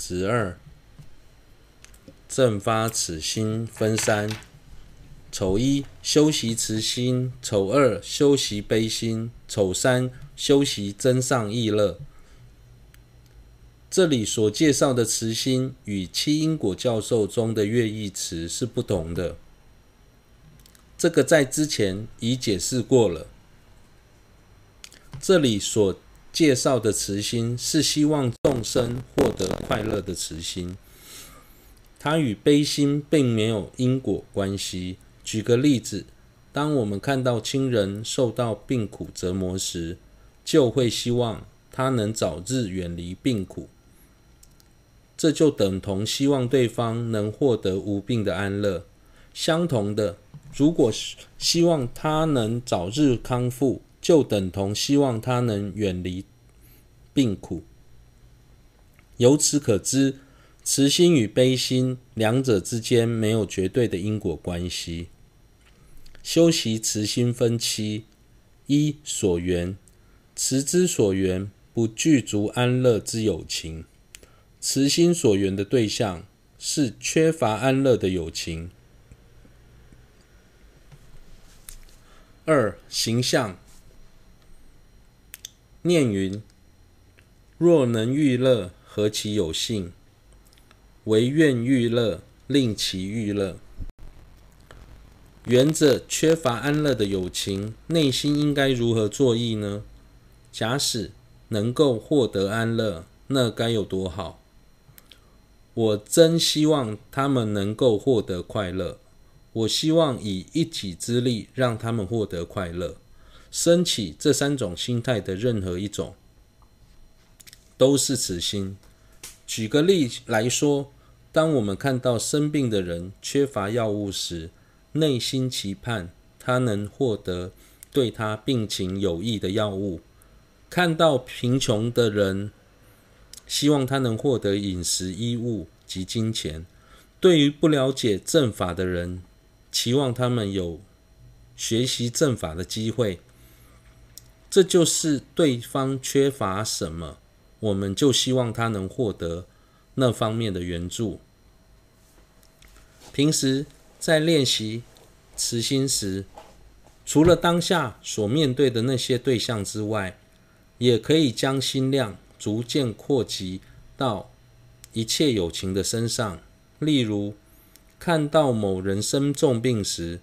子二，正发此心分三：丑一修习慈心，丑二修习悲心，丑三修习增上意乐。这里所介绍的慈心与七因果教授中的乐意慈是不同的。这个在之前已解释过了。这里所介绍的慈心是希望生获得快乐的慈心，它与悲心并没有因果关系。举个例子，当我们看到亲人受到病苦折磨时，就会希望他能早日远离病苦。这就等同希望对方能获得无病的安乐。相同的，如果希望他能早日康复，就等同希望他能远离病苦。由此可知，慈心与悲心两者之间没有绝对的因果关系。修习慈心分七：一、所缘，慈之所缘，不具足安乐之友情。慈心所缘的对象是缺乏安乐的友情。二、形象，念云：若能欲乐，何其有幸！唯愿欲乐，令其欲乐。缘者缺乏安乐的友情，内心应该如何作意呢？假使能够获得安乐，那该有多好！我真希望他们能够获得快乐。我希望以一己之力让他们获得快乐。升起这三种心态的任何一种，都是慈心。举个例来说，当我们看到生病的人缺乏药物时，内心期盼他能获得对他病情有益的药物；看到贫穷的人，希望他能获得饮食、衣物及金钱。对于不了解正法的人，期望他们有学习正法的机会。这就是对方缺乏什么，我们就希望他能获得那方面的援助。平时在练习慈心时，除了当下所面对的那些对象之外，也可以将心量。逐渐扩及到一切有情的身上。例如，看到某人生重病时，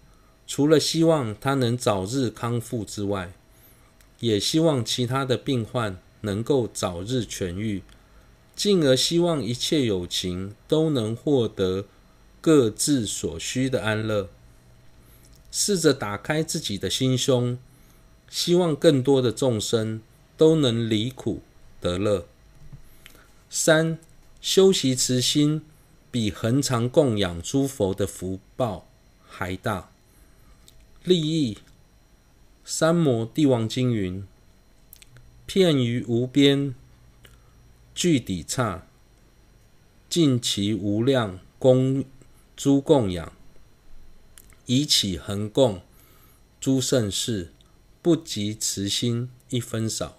除了希望他能早日康复之外，也希望其他的病患能够早日痊愈，进而希望一切有情都能获得各自所需的安乐。试着打开自己的心胸，希望更多的众生都能离苦。得乐。三、修习慈心，比恒常供养诸佛的福报还大。利益，三摩地王经云：片于无边，具底刹，尽其无量供诸供养，以起恒供诸圣事，不及慈心一分少。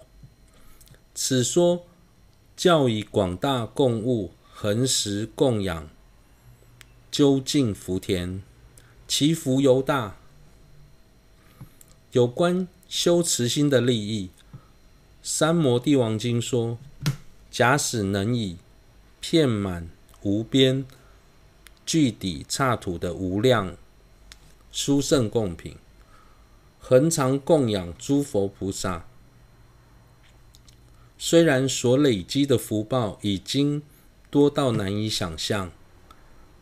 此说教以广大供物，恒时供养，究竟福田，其福尤大。有关修慈心的利益，《三摩地王经》说：假使能以遍满无边、具底刹土的无量殊胜供品，恒常供养诸佛菩萨。虽然所累积的福报已经多到难以想象，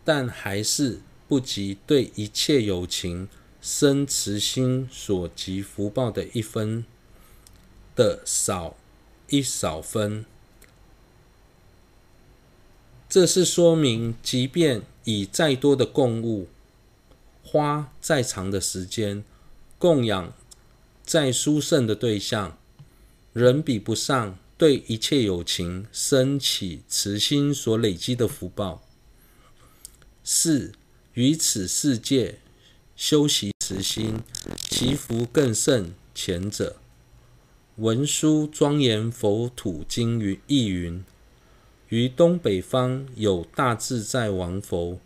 但还是不及对一切有情生慈心所及福报的一分的少一少分。这是说明，即便以再多的供物，花再长的时间，供养再殊胜的对象，仍比不上。对一切有情升起慈心所累积的福报。四、于此世界修习慈心，其福更胜前者。文殊庄严佛土经云意云：于东北方有大自在王佛，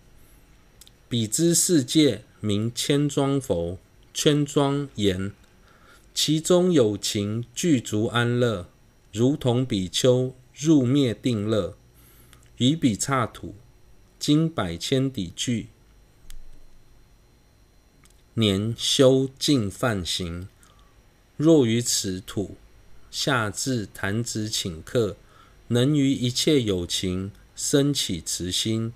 彼之世界名千庄佛，千庄严，其中有情具足安乐，如同比丘入灭定乐，于彼刹土经百千底具，年修净梵行。若于此土下至弹指顷刻。能于一切有情生起慈心，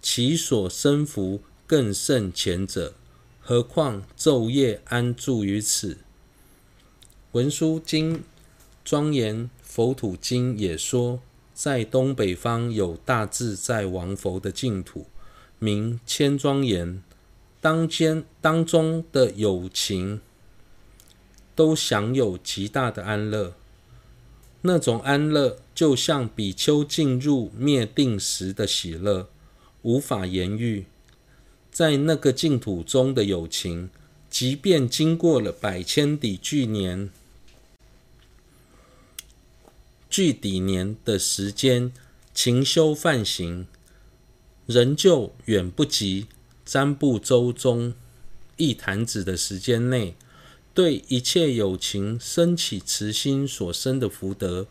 其所生福更胜前者。何况昼夜安住于此？文殊经庄严佛土经也说，在东北方有大自在王佛的净土，名千庄严。当间当中的有情都享有极大的安乐。那种安乐，就像比丘进入灭定时的喜乐，无法言喻。在那个净土中的友情，即便经过了百千底具年、具抵年的时间，勤修犯行，仍旧远不及瞻部洲中一弹指的时间内。对一切有情生起慈心所生的福德，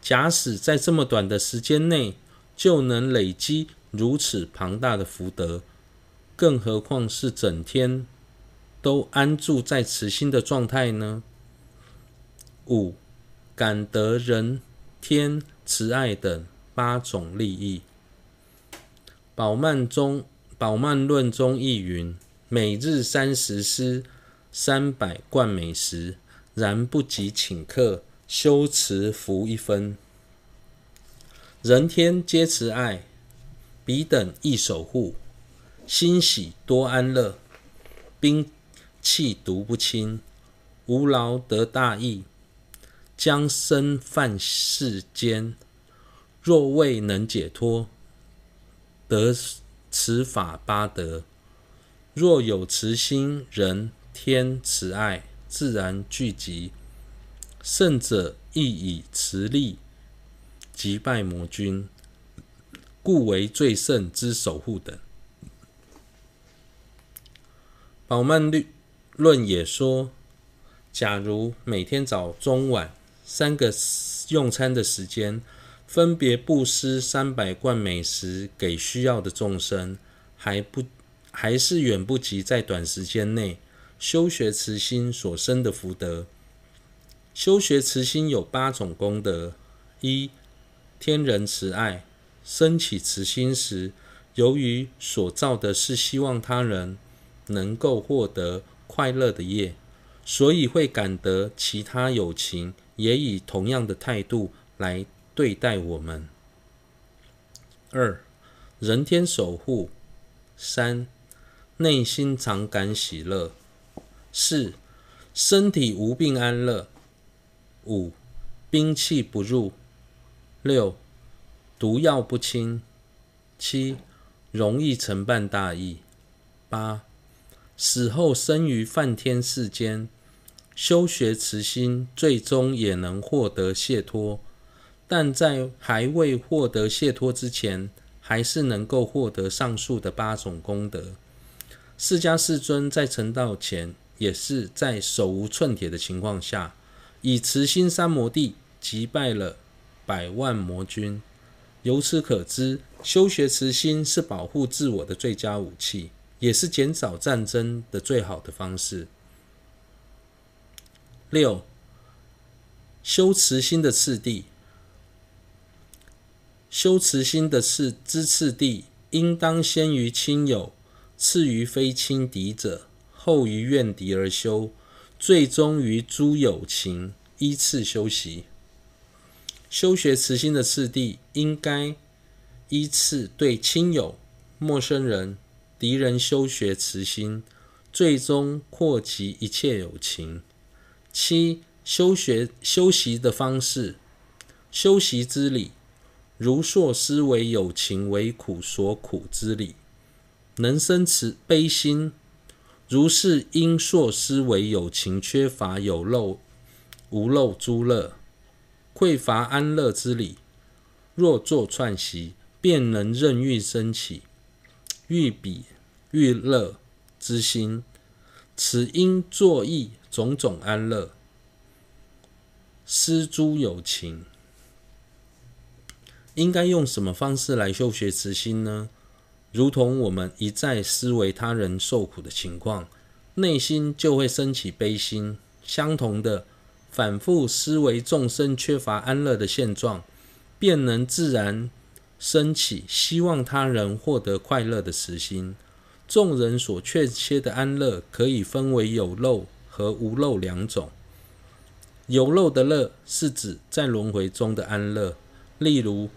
假使在这么短的时间内就能累积如此庞大的福德，更何况是整天都安住在慈心的状态呢？五、感得人天慈爱等八种利益。宝曼中宝曼论中亦云：每日三十施。三百贯美食，然不及顷刻修持福一分。人天皆慈爱，彼等亦守护，欣喜多安乐，兵器毒不侵，无劳得大益，将生犯世间。若未能解脱，得此法八德。若有慈心人。天慈爱自然聚集，圣者亦以慈力击败魔军，故为最胜之守护等。宝曼律论也说，假如每天早中晚三个用餐的时间，分别布施三百贯美食给需要的众生，还不还是远不及在短时间内。修学慈心所生的福德，修学慈心有八种功德：一、天人慈爱，生起慈心时，由于所造的是希望他人能够获得快乐的业，所以会感得其他有情也以同样的态度来对待我们。二、人天守护；三、内心常感喜乐。四、身体无病安乐；五、兵器不入；六、毒药不侵；七、容易成办大义；八、死后生于梵天世间，修学慈心，最终也能获得解脱。但在还未获得解脱之前，还是能够获得上述的八种功德。释迦世尊在成道前。也是在手无寸铁的情况下，以慈心三摩地击败了百万魔军。由此可知，修学慈心是保护自我的最佳武器，也是减少战争的最好的方式。六、修慈心的次第，修慈心的次之次第，应当先于亲友，次于非亲敌者。后于怨敌而修，最终于诸有情依次修习。修学慈心的次第，应该依次对亲友、陌生人、敌人修学慈心，最终扩及一切有情。七、修学修习的方式，修习之理，如说思惟有情为苦所苦之理，能生慈悲心。如是应说思惟有情缺乏有漏无漏诸乐，匮乏安乐之理，若作串习，便能任欲生起欲彼欲乐之心。此因作意种种安乐，施诸有情。应该用什么方式来修学慈心呢？如同我们一再思维他人受苦的情况，内心就会升起悲心。相同的，反复思维众生缺乏安乐的现状，便能自然升起希望他人获得快乐的慈心。众人所确切的安乐，可以分为有漏和无漏两种。有漏的乐是指在轮回中的安乐，例如，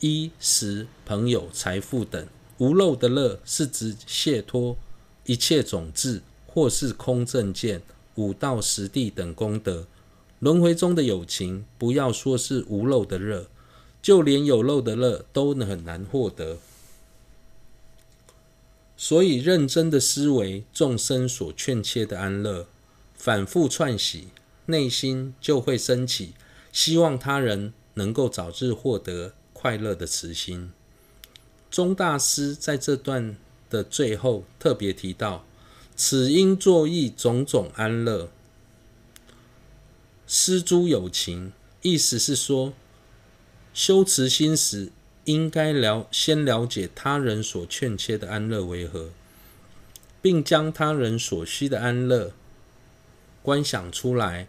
衣食朋友财富等，无漏的乐是指解脱一切种智，或是空正见、五道十地等功德。轮回中的有情，不要说是无漏的乐，就连有漏的乐都很难获得。所以认真的思维众生所劝切的安乐，反复串习，内心就会升起希望他人能够早日获得。快乐的慈心，钟大师在这段的最后特别提到：“此应作意种种安乐，施诸有情。”意思是说，修持心时，应该了先了解他人所劝切的安乐为何，并将他人所需的安乐观想出来，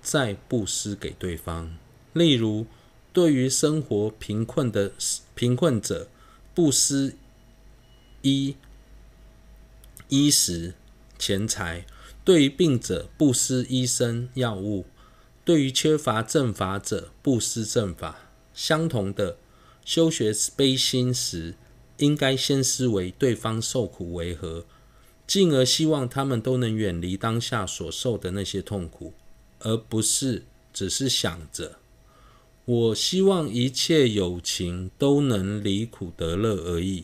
再布施给对方。例如，对于生活贫困的贫困者，布施衣衣食钱财；对于病者，布施医生药物；对于缺乏正法者，布施正法。相同的，修学悲心时，应该先思维对方受苦为何，进而希望他们都能远离当下所受的那些痛苦，而不是只是想着。我希望一切友情都能离苦得乐而已。